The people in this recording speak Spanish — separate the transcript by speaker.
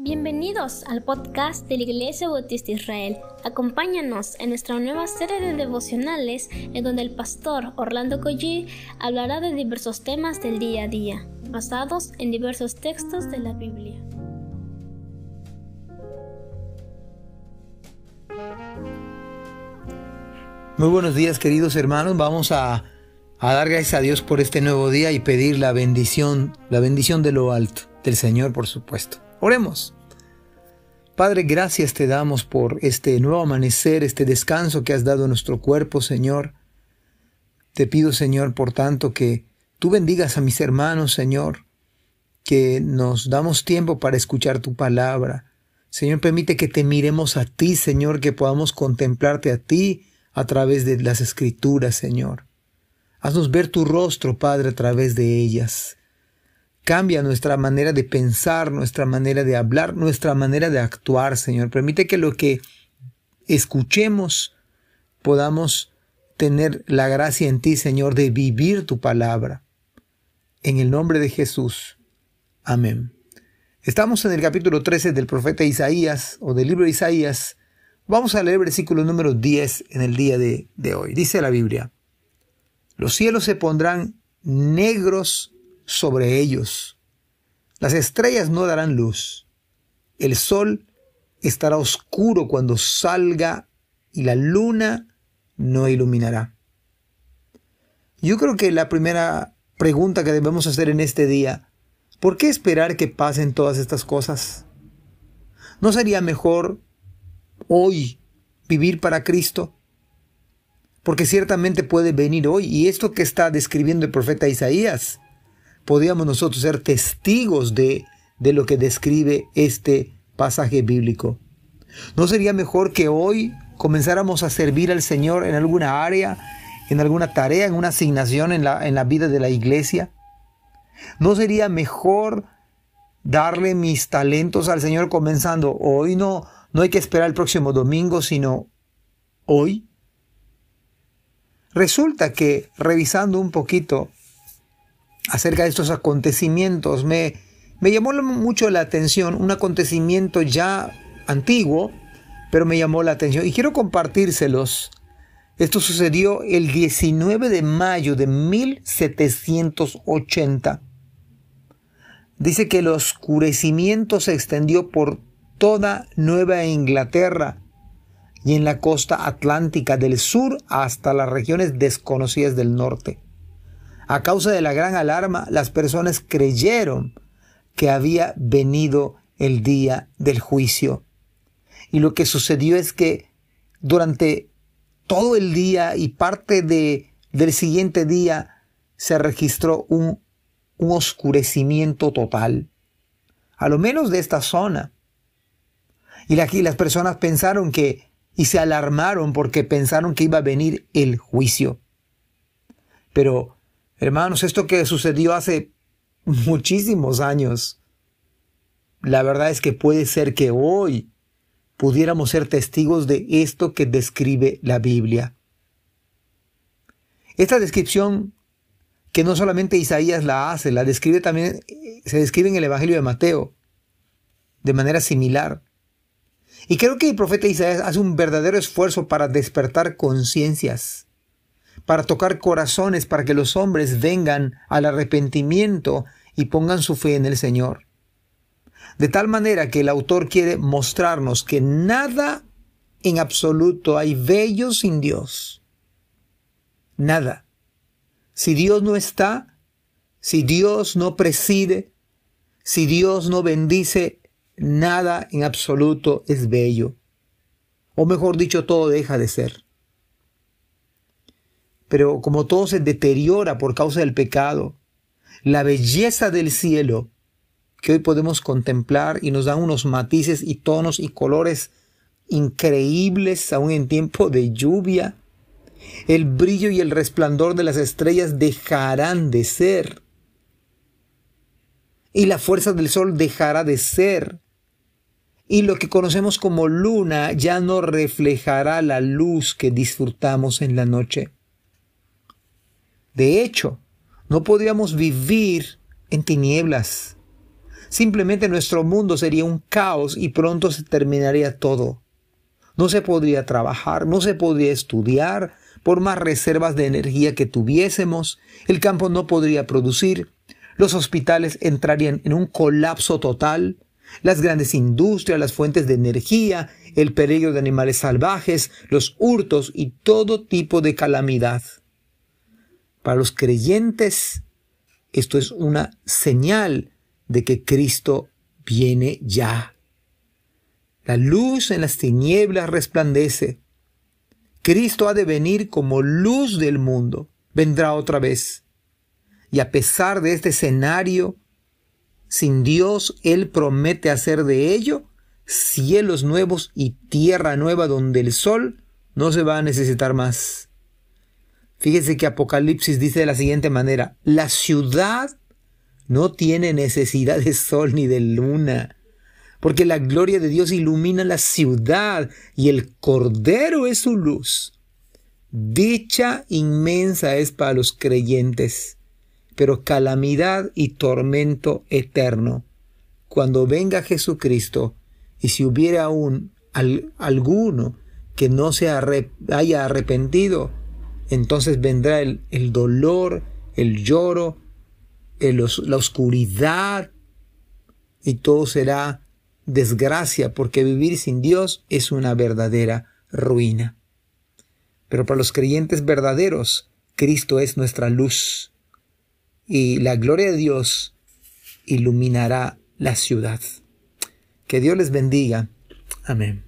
Speaker 1: Bienvenidos al podcast de la Iglesia Bautista Israel. Acompáñanos en nuestra nueva serie de devocionales en donde el pastor Orlando Collie hablará de diversos temas del día a día, basados en diversos textos de la Biblia.
Speaker 2: Muy buenos días queridos hermanos, vamos a, a dar gracias a Dios por este nuevo día y pedir la bendición, la bendición de lo alto, del Señor por supuesto. Oremos. Padre, gracias te damos por este nuevo amanecer, este descanso que has dado a nuestro cuerpo, Señor. Te pido, Señor, por tanto, que tú bendigas a mis hermanos, Señor, que nos damos tiempo para escuchar tu palabra. Señor, permite que te miremos a ti, Señor, que podamos contemplarte a ti a través de las escrituras, Señor. Haznos ver tu rostro, Padre, a través de ellas. Cambia nuestra manera de pensar, nuestra manera de hablar, nuestra manera de actuar, Señor. Permite que lo que escuchemos podamos tener la gracia en ti, Señor, de vivir tu palabra. En el nombre de Jesús. Amén. Estamos en el capítulo 13 del profeta Isaías o del libro de Isaías. Vamos a leer versículo número 10 en el día de, de hoy. Dice la Biblia, los cielos se pondrán negros sobre ellos. Las estrellas no darán luz. El sol estará oscuro cuando salga y la luna no iluminará. Yo creo que la primera pregunta que debemos hacer en este día, ¿por qué esperar que pasen todas estas cosas? ¿No sería mejor hoy vivir para Cristo? Porque ciertamente puede venir hoy. Y esto que está describiendo el profeta Isaías podíamos nosotros ser testigos de, de lo que describe este pasaje bíblico. ¿No sería mejor que hoy comenzáramos a servir al Señor en alguna área, en alguna tarea, en una asignación en la, en la vida de la iglesia? ¿No sería mejor darle mis talentos al Señor comenzando hoy? No, no hay que esperar el próximo domingo, sino hoy. Resulta que revisando un poquito acerca de estos acontecimientos. Me, me llamó mucho la atención un acontecimiento ya antiguo, pero me llamó la atención y quiero compartírselos. Esto sucedió el 19 de mayo de 1780. Dice que el oscurecimiento se extendió por toda Nueva Inglaterra y en la costa atlántica del sur hasta las regiones desconocidas del norte. A causa de la gran alarma, las personas creyeron que había venido el día del juicio. Y lo que sucedió es que durante todo el día y parte de, del siguiente día se registró un, un oscurecimiento total, a lo menos de esta zona. Y aquí las personas pensaron que, y se alarmaron porque pensaron que iba a venir el juicio. Pero Hermanos, esto que sucedió hace muchísimos años, la verdad es que puede ser que hoy pudiéramos ser testigos de esto que describe la Biblia. Esta descripción que no solamente Isaías la hace, la describe también, se describe en el Evangelio de Mateo, de manera similar. Y creo que el profeta Isaías hace un verdadero esfuerzo para despertar conciencias para tocar corazones, para que los hombres vengan al arrepentimiento y pongan su fe en el Señor. De tal manera que el autor quiere mostrarnos que nada en absoluto hay bello sin Dios. Nada. Si Dios no está, si Dios no preside, si Dios no bendice, nada en absoluto es bello. O mejor dicho, todo deja de ser. Pero como todo se deteriora por causa del pecado, la belleza del cielo que hoy podemos contemplar y nos dan unos matices y tonos y colores increíbles aún en tiempo de lluvia, el brillo y el resplandor de las estrellas dejarán de ser. Y la fuerza del sol dejará de ser. Y lo que conocemos como luna ya no reflejará la luz que disfrutamos en la noche. De hecho, no podríamos vivir en tinieblas, simplemente nuestro mundo sería un caos y pronto se terminaría todo. No se podría trabajar, no se podría estudiar, por más reservas de energía que tuviésemos, el campo no podría producir, los hospitales entrarían en un colapso total, las grandes industrias, las fuentes de energía, el peligro de animales salvajes, los hurtos y todo tipo de calamidad. Para los creyentes, esto es una señal de que Cristo viene ya. La luz en las tinieblas resplandece. Cristo ha de venir como luz del mundo. Vendrá otra vez. Y a pesar de este escenario, sin Dios, Él promete hacer de ello cielos nuevos y tierra nueva donde el sol no se va a necesitar más. Fíjese que Apocalipsis dice de la siguiente manera, la ciudad no tiene necesidad de sol ni de luna, porque la gloria de Dios ilumina la ciudad y el Cordero es su luz. Dicha inmensa es para los creyentes, pero calamidad y tormento eterno. Cuando venga Jesucristo, y si hubiera aún alguno que no se haya arrepentido, entonces vendrá el, dolor, el lloro, la oscuridad y todo será desgracia porque vivir sin Dios es una verdadera ruina. Pero para los creyentes verdaderos, Cristo es nuestra luz y la gloria de Dios iluminará la ciudad. Que Dios les bendiga. Amén.